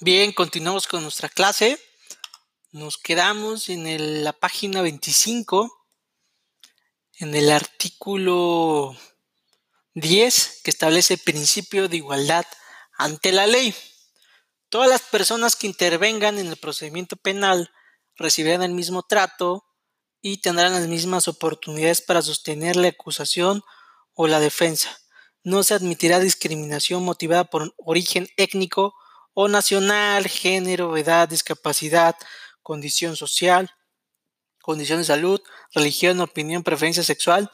Bien, continuamos con nuestra clase. Nos quedamos en la página 25, en el artículo 10, que establece el principio de igualdad ante la ley. Todas las personas que intervengan en el procedimiento penal recibirán el mismo trato y tendrán las mismas oportunidades para sostener la acusación o la defensa. No se admitirá discriminación motivada por origen étnico o nacional, género, edad, discapacidad, condición social, condición de salud, religión, opinión, preferencia sexual,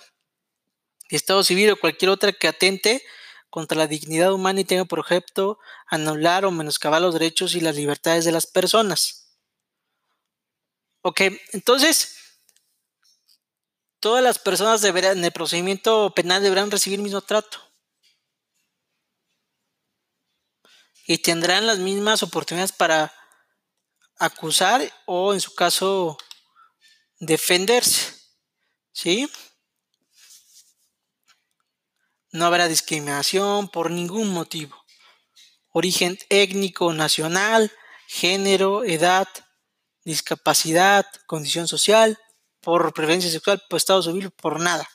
estado civil o cualquier otra que atente contra la dignidad humana y tenga por objeto anular o menoscabar los derechos y las libertades de las personas. Ok, entonces, todas las personas deberán, en el procedimiento penal deberán recibir el mismo trato. Y tendrán las mismas oportunidades para acusar o, en su caso, defenderse. ¿Sí? No habrá discriminación por ningún motivo. Origen étnico, nacional, género, edad, discapacidad, condición social, por preferencia sexual, por estado civil, por nada.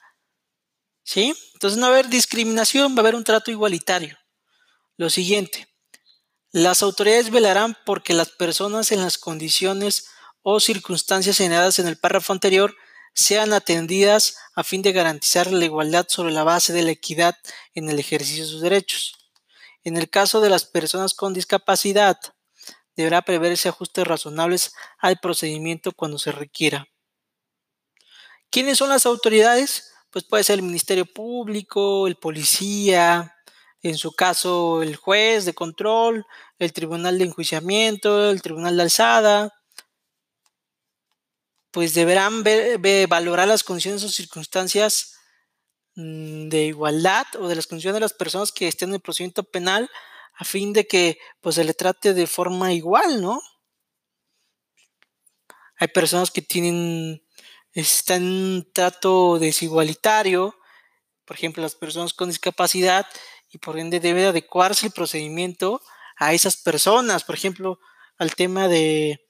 ¿Sí? Entonces no va a haber discriminación, va a haber un trato igualitario. Lo siguiente, las autoridades velarán porque las personas en las condiciones o circunstancias señaladas en el párrafo anterior sean atendidas a fin de garantizar la igualdad sobre la base de la equidad en el ejercicio de sus derechos. En el caso de las personas con discapacidad, deberá preverse ajustes razonables al procedimiento cuando se requiera. ¿Quiénes son las autoridades? Pues puede ser el Ministerio Público, el policía, en su caso el juez de control, el tribunal de enjuiciamiento, el tribunal de alzada, pues deberán valorar las condiciones o circunstancias mm, de igualdad o de las condiciones de las personas que estén en el procedimiento penal a fin de que pues se le trate de forma igual, ¿no? Hay personas que tienen están en un trato desigualitario, por ejemplo, las personas con discapacidad y por ende debe adecuarse el procedimiento a esas personas, por ejemplo, al tema de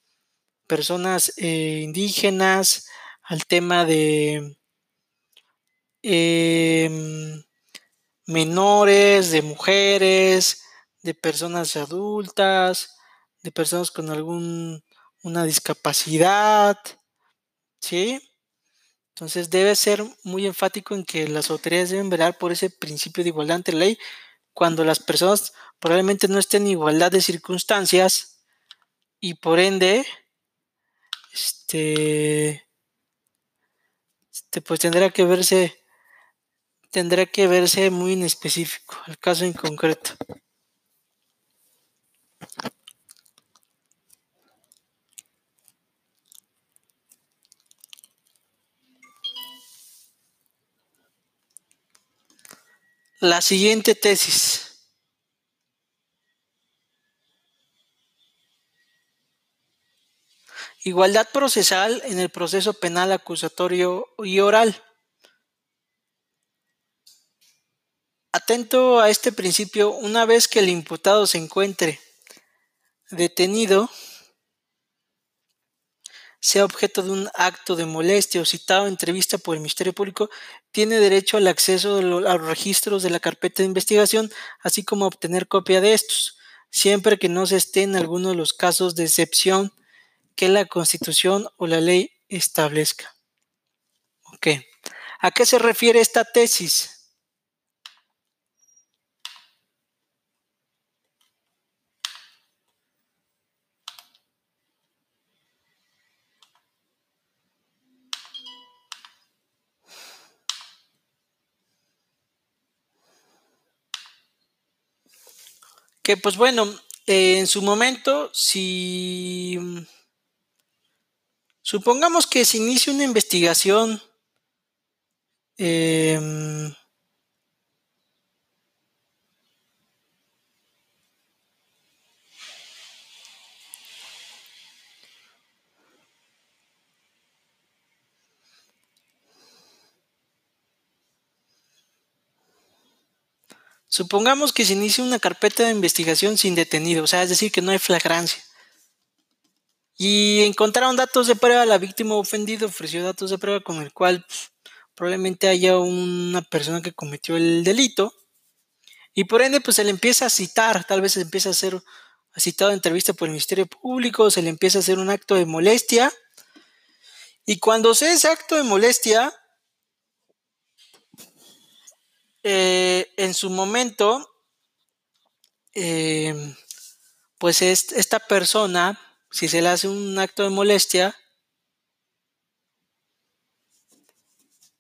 personas eh, indígenas, al tema de em, menores, de mujeres, de personas adultas, de personas con alguna discapacidad, ¿sí? Entonces debe ser muy enfático en que las autoridades deben velar por ese principio de igualdad ante ley cuando las personas probablemente no estén en igualdad de circunstancias y por ende este, este, pues tendrá que verse, tendrá que verse muy en específico, el caso en concreto. La siguiente tesis. Igualdad procesal en el proceso penal acusatorio y oral. Atento a este principio, una vez que el imputado se encuentre detenido, sea objeto de un acto de molestia o citado en entrevista por el Ministerio Público, tiene derecho al acceso a los registros de la carpeta de investigación, así como a obtener copia de estos, siempre que no se esté en alguno de los casos de excepción que la Constitución o la ley establezca. ¿A qué se refiere esta tesis? Que pues bueno, en su momento, si Supongamos que se inicia una investigación em, Supongamos que se inicia una carpeta de investigación sin detenido, o sea, es decir, que no hay flagrancia. Y encontraron datos de prueba, la víctima ofendida ofreció datos de prueba con el cual pues, probablemente haya una persona que cometió el delito. Y por ende, pues se le empieza a citar, tal vez se empieza a hacer citado en entrevista por el Ministerio Público, se le empieza a hacer un acto de molestia. Y cuando se ese acto de molestia, eh, en su momento, eh, pues esta persona, si se le hace un acto de molestia,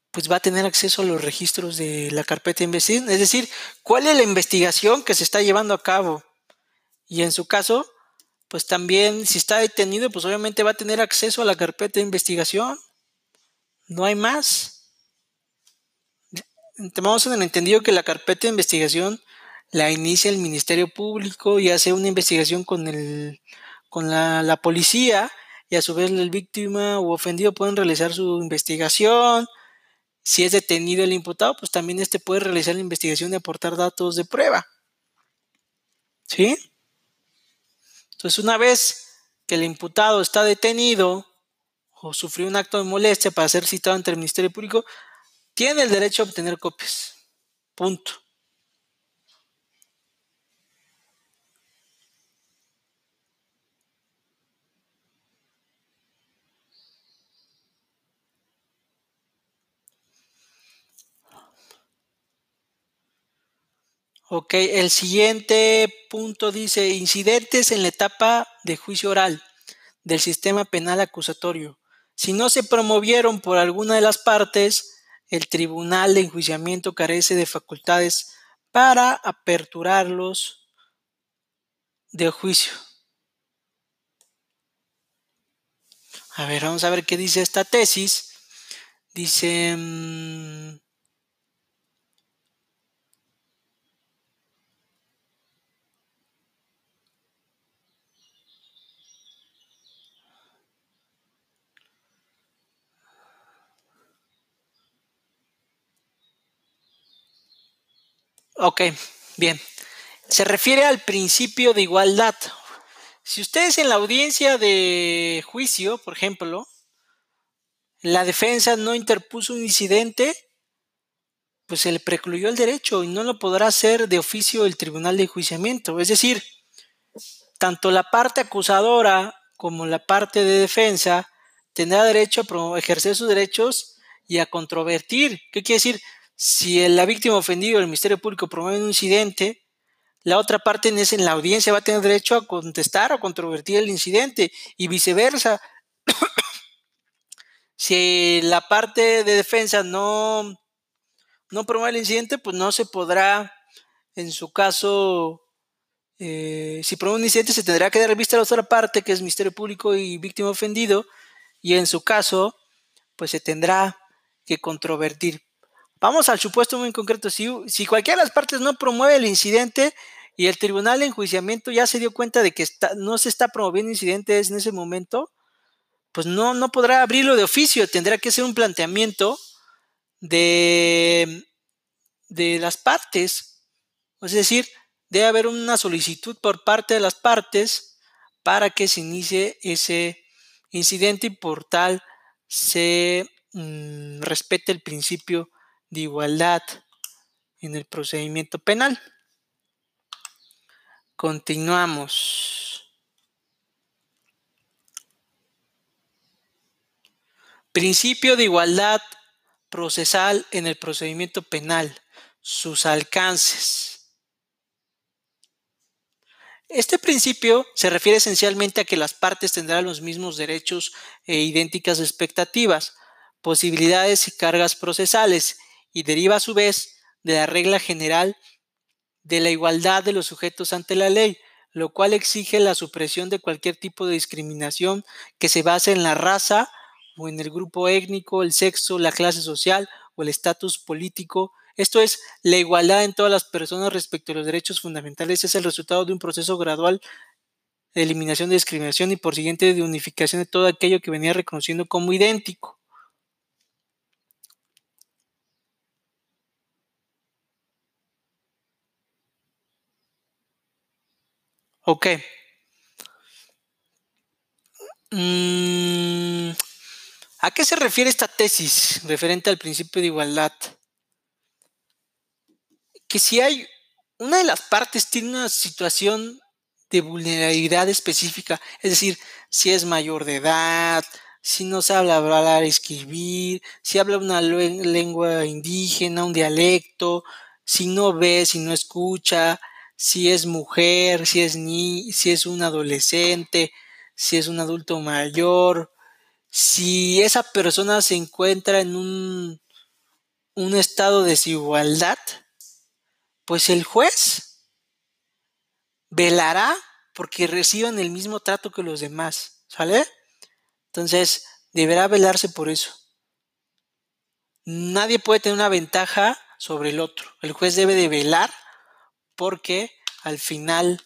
pues va a tener acceso a los registros de la carpeta de investigación. Es decir, cuál es la investigación que se está llevando a cabo. Y en su caso, pues también si está detenido, pues obviamente va a tener acceso a la carpeta de investigación. No hay más. Tenemos en el entendido que la carpeta de investigación la inicia el Ministerio Público y hace una investigación con, el, con la, policía y a su vez el víctima o ofendido pueden realizar su investigación. Si es detenido el imputado, pues también este puede realizar la investigación y aportar datos de prueba. ¿Sí? Entonces, una vez que el imputado está detenido o sufrió un acto de molestia para ser citado ante el Ministerio Público, tiene el derecho a obtener copias. Punto. Ok, el siguiente punto dice incidentes en la etapa de juicio oral del sistema penal acusatorio. Si no se promovieron por alguna de las partes, el tribunal de enjuiciamiento carece de facultades para aperturarlos de juicio. A ver, vamos a ver qué dice esta tesis. Dice... Mm, Ok, bien. Se refiere al principio de igualdad. Si ustedes en la audiencia de juicio, por ejemplo, la defensa no interpuso un incidente, pues se le precluyó el derecho y no lo podrá hacer de oficio el tribunal de enjuiciamiento. Es decir, tanto la parte acusadora como la parte de defensa tendrá derecho a ejercer sus derechos y a controvertir. ¿Qué quiere decir? Si la víctima ofendida o el Ministerio Público promueve un incidente, la otra parte en, en la audiencia va a tener derecho a contestar o controvertir el incidente y viceversa. si la parte de defensa no, no promueve el incidente, pues no se podrá, en su caso, eh, si promueve un incidente, se tendrá que dar vista a la otra parte, que es Ministerio Público y víctima ofendido, y en su caso, pues se tendrá que controvertir. Vamos al supuesto muy concreto. Si, cualquiera de las partes no promueve el incidente y el tribunal de enjuiciamiento ya se dio cuenta de que no se está promoviendo incidentes en ese momento, pues no, no podrá abrirlo de oficio. Tendrá que ser un planteamiento de, de las partes. Es decir, debe haber una solicitud por parte de las partes para que se inicie ese incidente y por tal se mm, respete el principio de igualdad en el procedimiento penal. Continuamos. Principio de igualdad procesal en el procedimiento penal. Sus alcances. Este principio se refiere esencialmente a que las partes tendrán los mismos derechos e idénticas expectativas, posibilidades y cargas procesales y deriva a su vez de la regla general de la igualdad de los sujetos ante la ley, lo cual exige la supresión de cualquier tipo de discriminación que se base en la raza o en el grupo étnico, el sexo, la clase social o el estatus político. Esto es, la igualdad en todas las personas respecto a los derechos fundamentales es el resultado de un proceso gradual de eliminación de discriminación y por siguiente de unificación de todo aquello que venía reconociendo como idéntico. Ok. Mm, ¿A qué se refiere esta tesis referente al principio de igualdad? Que si hay una de las partes tiene una situación de vulnerabilidad específica, es decir, si es mayor de edad, si no sabe hablar, escribir, si habla una lengua indígena, un dialecto, si no ve, si no escucha, si es mujer, si es ni, si es un adolescente, si es un adulto mayor, si esa persona se encuentra en un, un estado de desigualdad, pues el juez velará porque reciban el mismo trato que los demás, ¿sale? Entonces, deberá velarse por eso. Nadie puede tener una ventaja sobre el otro. El juez debe de velar porque al final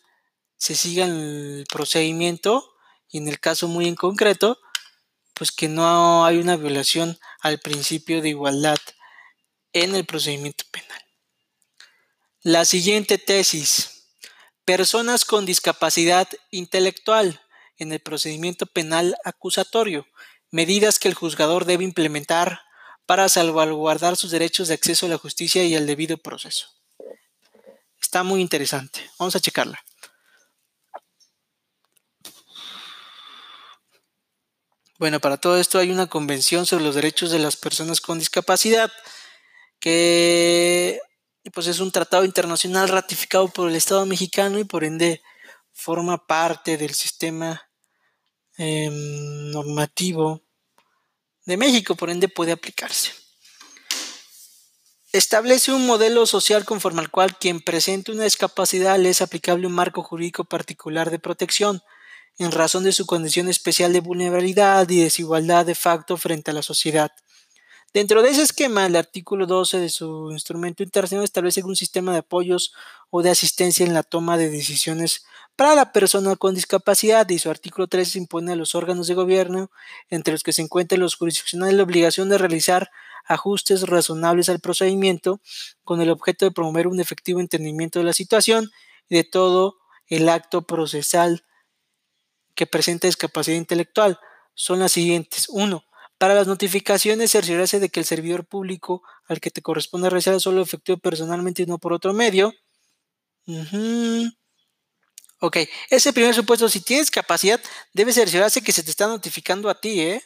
se siga el procedimiento y en el caso muy en concreto, pues que no hay una violación al principio de igualdad en el procedimiento penal. La siguiente tesis. Personas con discapacidad intelectual en el procedimiento penal acusatorio, medidas que el juzgador debe implementar para salvaguardar sus derechos de acceso a la justicia y al debido proceso. Está muy interesante. Vamos a checarla. Bueno, para todo esto hay una convención sobre los derechos de las personas con discapacidad que pues es un tratado internacional ratificado por el Estado mexicano y por ende forma parte del sistema em, normativo de México, por ende puede aplicarse. Establece un modelo social conforme al cual quien presente una discapacidad le es aplicable un marco jurídico particular de protección en razón de su condición especial de vulnerabilidad y desigualdad de facto frente a la sociedad. Dentro de ese esquema, el artículo 12 de su instrumento internacional establece un sistema de apoyos o de asistencia en la toma de decisiones para la persona con discapacidad y su artículo 13 impone a los órganos de gobierno, entre los que se encuentran los jurisdiccionales, la obligación de realizar ajustes razonables al procedimiento con el objeto de promover un efectivo entendimiento de la situación y de todo el acto procesal que presenta discapacidad intelectual. Son las siguientes. 1 para las notificaciones, cerciorarse de que el servidor público al que te corresponde realizar solo efectúe personalmente y no por otro medio. Ok, ese primer supuesto, si tienes capacidad, debe cerciorarse que se te está notificando a ti, ¿eh?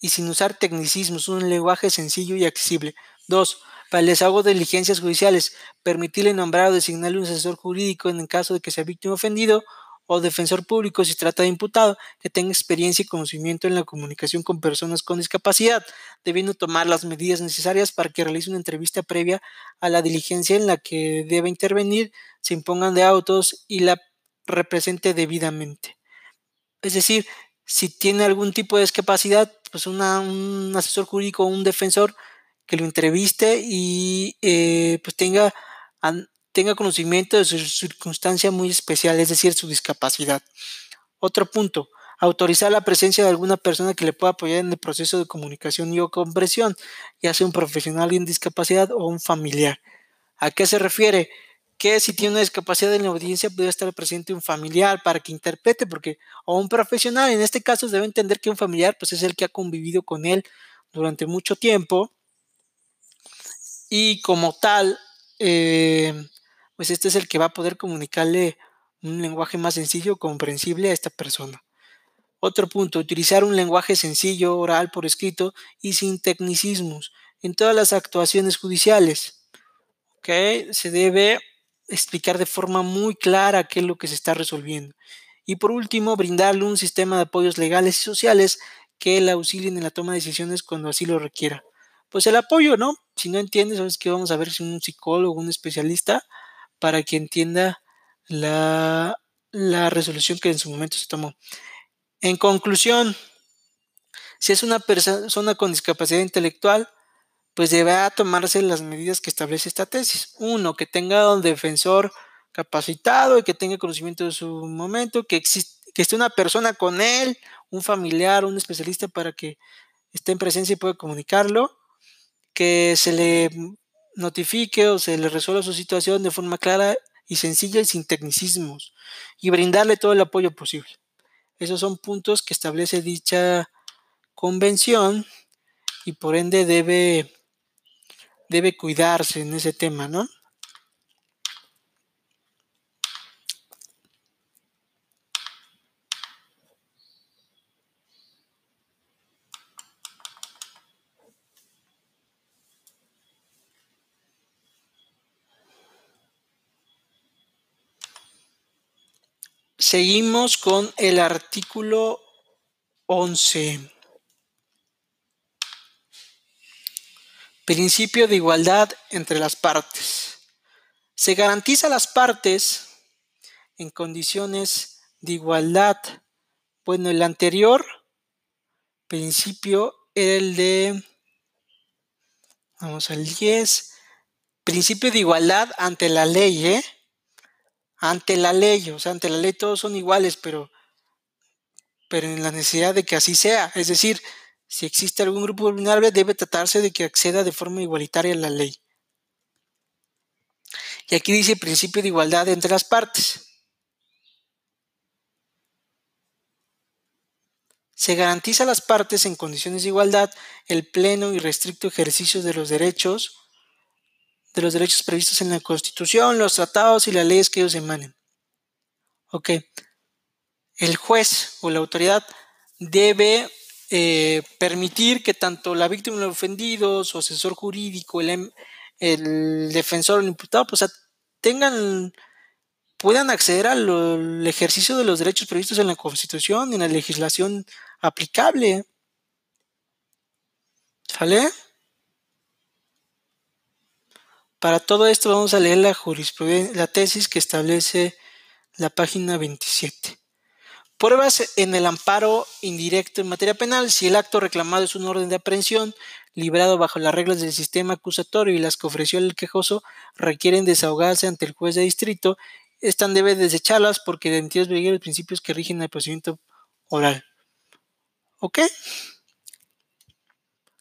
Y sin usar tecnicismos, un lenguaje sencillo y accesible. Dos, para el desahogo de diligencias judiciales, permitirle nombrar o designarle un asesor jurídico en el caso de que sea víctima ofendido o defensor público si trata de imputado que tenga experiencia y conocimiento en la comunicación con personas con discapacidad, debiendo tomar las medidas necesarias para que realice una entrevista previa a la diligencia en la que debe intervenir, se impongan de autos y la represente debidamente. Es decir, si tiene algún tipo de discapacidad, pues un asesor jurídico un defensor que lo entreviste y eh, pues tenga tenga conocimiento de su circunstancia muy especial, es decir, su discapacidad. Otro punto, autorizar la presencia de alguna persona que le pueda apoyar en el proceso de comunicación y o comprensión, ya sea un profesional en discapacidad o un familiar. ¿A qué se refiere? Que si tiene una discapacidad en la audiencia puede estar presente un familiar para que interprete, porque o un profesional, en este caso debe entender que un familiar pues es el que ha convivido con él durante mucho tiempo y como tal eh, pues este es el que va a poder comunicarle un lenguaje más sencillo, comprensible a esta persona. Otro punto, utilizar un lenguaje sencillo, oral, por escrito y sin tecnicismos en todas las actuaciones judiciales. Se debe explicar de forma muy clara qué es lo que se está resolviendo. Y por último, brindarle un sistema de apoyos legales y sociales que le auxilien en la toma de decisiones cuando así lo requiera. Pues el apoyo, ¿no? Si no entiendes, sabes que vamos a ver si un psicólogo, un especialista, para que entienda la, resolución que en su momento se tomó. En conclusión, si es una persona con discapacidad intelectual, pues deberá tomarse las medidas que establece esta tesis. Uno, que tenga un defensor capacitado y que tenga conocimiento de su momento, que, que esté una persona con él, un familiar, un especialista para que esté en presencia y pueda comunicarlo, que se le notifique o se le resuelva su situación de forma clara y sencilla y sin tecnicismos, y brindarle todo el apoyo posible. Esos son puntos que establece dicha convención y por ende debe, debe cuidarse en ese tema, ¿no? Seguimos con el artículo 11. Principio de igualdad entre las partes. Se garantiza a las partes en condiciones de igualdad. Bueno, el anterior principio era el de, vamos al 10, principio de igualdad ante la ley, ¿eh? ante la ley, o sea, ante la ley todos son iguales, pero, pero en la necesidad de que así sea. Es decir, si existe algún grupo vulnerable, debe tratarse de que acceda de forma igualitaria a la ley. Y aquí dice principio de igualdad entre las partes. Se garantiza a las partes en condiciones de igualdad el pleno y restricto ejercicio de los derechos de los derechos previstos en la Constitución, los tratados y las leyes que ellos emanen. Ok. El juez o la autoridad debe eh, permitir que tanto la víctima de los ofendidos, su asesor jurídico, el, em, el defensor o el imputado, pues tengan, puedan acceder al ejercicio de los derechos previstos en la Constitución y en la legislación aplicable. ¿Sale? Para todo esto vamos a leer la jurisprudencia, la tesis que establece la página 27. Pruebas en el amparo indirecto en materia penal. Si el acto reclamado es un orden de aprehensión librado bajo las reglas del sistema acusatorio y las que ofreció el quejoso requieren desahogarse ante el juez de distrito, están debe desecharlas porque identidades los principios que rigen el procedimiento oral. ¿Ok?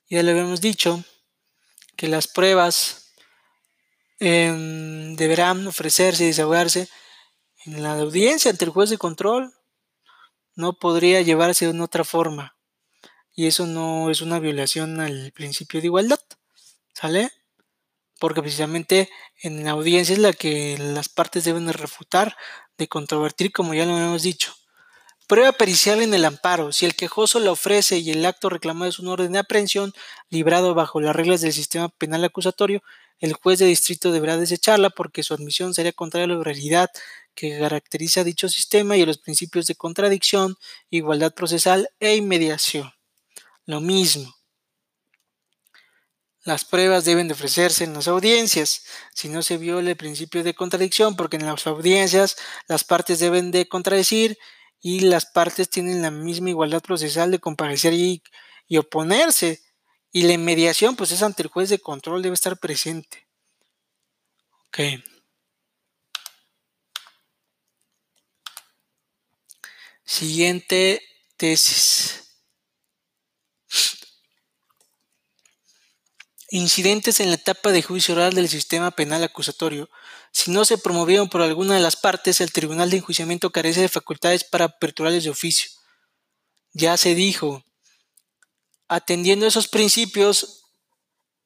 Ya le habíamos dicho que las pruebas Em, deberán ofrecerse y desahogarse en la audiencia ante el juez de control. No podría llevarse de otra forma. Y eso no es una violación al principio de igualdad. ¿Sale? Porque precisamente en la audiencia es la que las partes deben refutar, de controvertir, como ya lo hemos dicho. Prueba pericial en el amparo. Si el quejoso la ofrece y el acto reclamado es un orden de aprehensión librado bajo las reglas del sistema penal acusatorio, el juez de distrito deberá desecharla porque su admisión sería contraria a la realidad que caracteriza dicho sistema y los principios de contradicción, igualdad procesal e inmediación. Lo mismo. Las pruebas deben de ofrecerse en las audiencias, si no se viola el principio de contradicción, porque en las audiencias las partes deben de contradecir y las partes tienen la misma igualdad procesal de comparecer y, y oponerse y la inmediación, pues es ante el juez de control, debe estar presente. Ok. Siguiente tesis. Incidentes en la etapa de juicio oral del sistema penal acusatorio. Si no se promovieron por alguna de las partes, el tribunal de enjuiciamiento carece de facultades para aperturales de oficio. Ya se dijo, atendiendo esos principios,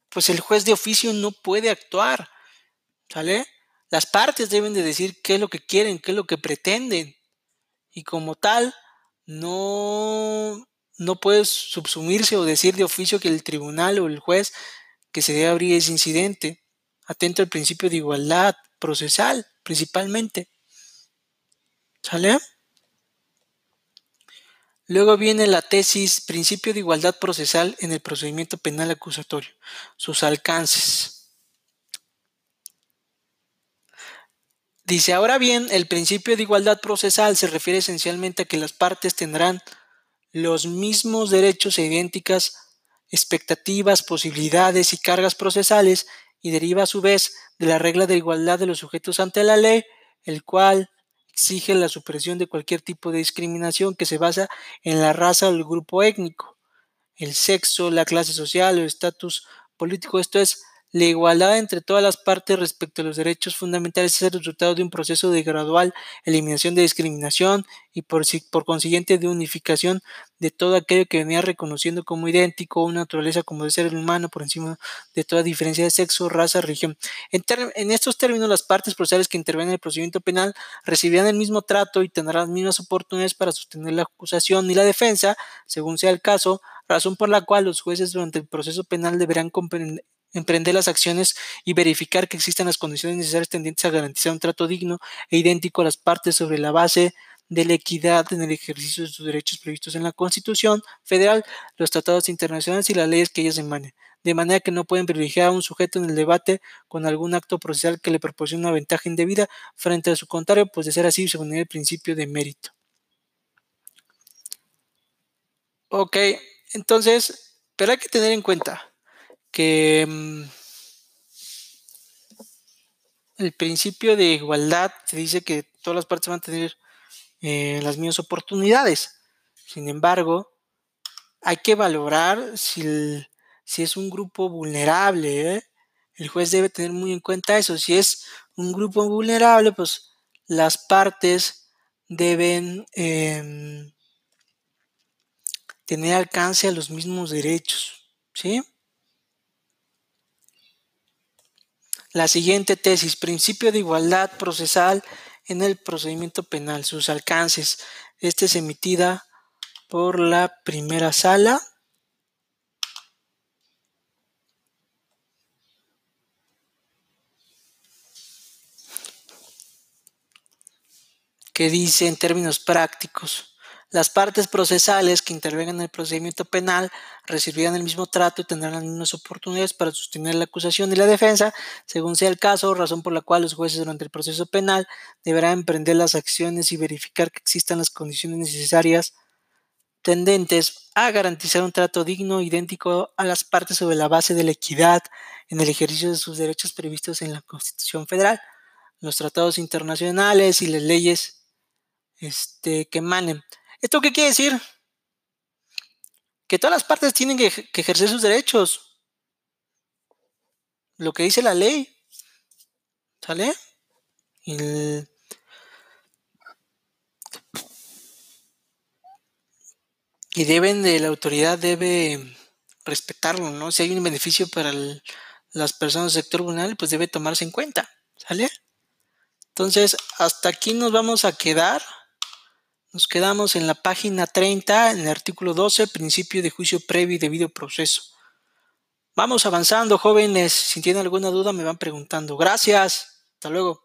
pues el juez de oficio no puede actuar. ¿Sale? Las partes deben de decir qué es lo que quieren, qué es lo que pretenden. Y como tal, no, no puede subsumirse o decir de oficio que el tribunal o el juez que se debe abrir ese incidente. Atento al principio de igualdad procesal, principalmente. ¿Sale? Luego viene la tesis Principio de igualdad procesal en el procedimiento penal acusatorio, sus alcances. Dice, ahora bien, el principio de igualdad procesal se refiere esencialmente a que las partes tendrán los mismos derechos e idénticas expectativas, posibilidades y cargas procesales y deriva a su vez de la regla de igualdad de los sujetos ante la ley, el cual exige la supresión de cualquier tipo de discriminación que se basa en la raza o el grupo étnico, el sexo, la clase social o el estatus político, esto es, La igualdad entre todas las partes respecto a los derechos fundamentales es el resultado de un proceso de gradual eliminación de discriminación y por, consiguiente de unificación de todo aquello que venía reconociendo como idéntico una naturaleza como de ser humano por encima de toda diferencia de sexo, raza, religión. En, en estos términos, las partes procesales que intervienen en el procedimiento penal recibirán el mismo trato y tendrán las mismas oportunidades para sostener la acusación y la defensa, según sea el caso, razón por la cual los jueces durante el proceso penal deberán emprender las acciones y verificar que existan las condiciones necesarias tendientes a garantizar un trato digno e idéntico a las partes sobre la base de la equidad en el ejercicio de sus derechos previstos en la Constitución federal, los tratados internacionales y las leyes que ellas emanen, de manera que no pueden privilegiar a un sujeto en el debate con algún acto procesal que le proporcione una ventaja indebida frente a su contrario, pues de ser así, según el principio de mérito. Ok, entonces, pero hay que tener en cuenta, que mm, el principio de igualdad te dice que todas las partes van a tener eh, las mismas oportunidades. Sin embargo, hay que valorar si, si es un grupo vulnerable. ¿eh? El juez debe tener muy en cuenta eso. Si es un grupo vulnerable, pues las partes deben em, tener alcance a los mismos derechos. ¿Sí? La siguiente tesis, principio de igualdad procesal en el procedimiento penal, sus alcances. Esta es emitida por la primera sala. que dice en términos prácticos, las partes procesales que intervengan en el procedimiento penal recibirán el mismo trato y tendrán las mismas oportunidades para sostener la acusación y la defensa, según sea el caso, razón por la cual los jueces durante el proceso penal deberán emprender las acciones y verificar que existan las condiciones necesarias tendentes a garantizar un trato digno idéntico a las partes sobre la base de la equidad en el ejercicio de sus derechos previstos en la Constitución Federal, los tratados internacionales y las leyes este, que emanen. ¿Esto qué quiere decir? Que todas las partes tienen que, ejercer sus derechos. Lo que dice la ley. ¿Sale? y deben de la autoridad debe respetarlo, ¿no? Si hay un beneficio para las personas del sector vulnerable, pues debe tomarse en cuenta, ¿sale? Entonces, hasta aquí nos vamos a quedar. Nos quedamos en la página 30, en el artículo 12, principio de juicio previo y debido proceso. Vamos avanzando, jóvenes. Si tienen alguna duda, me van preguntando. Gracias. Hasta luego.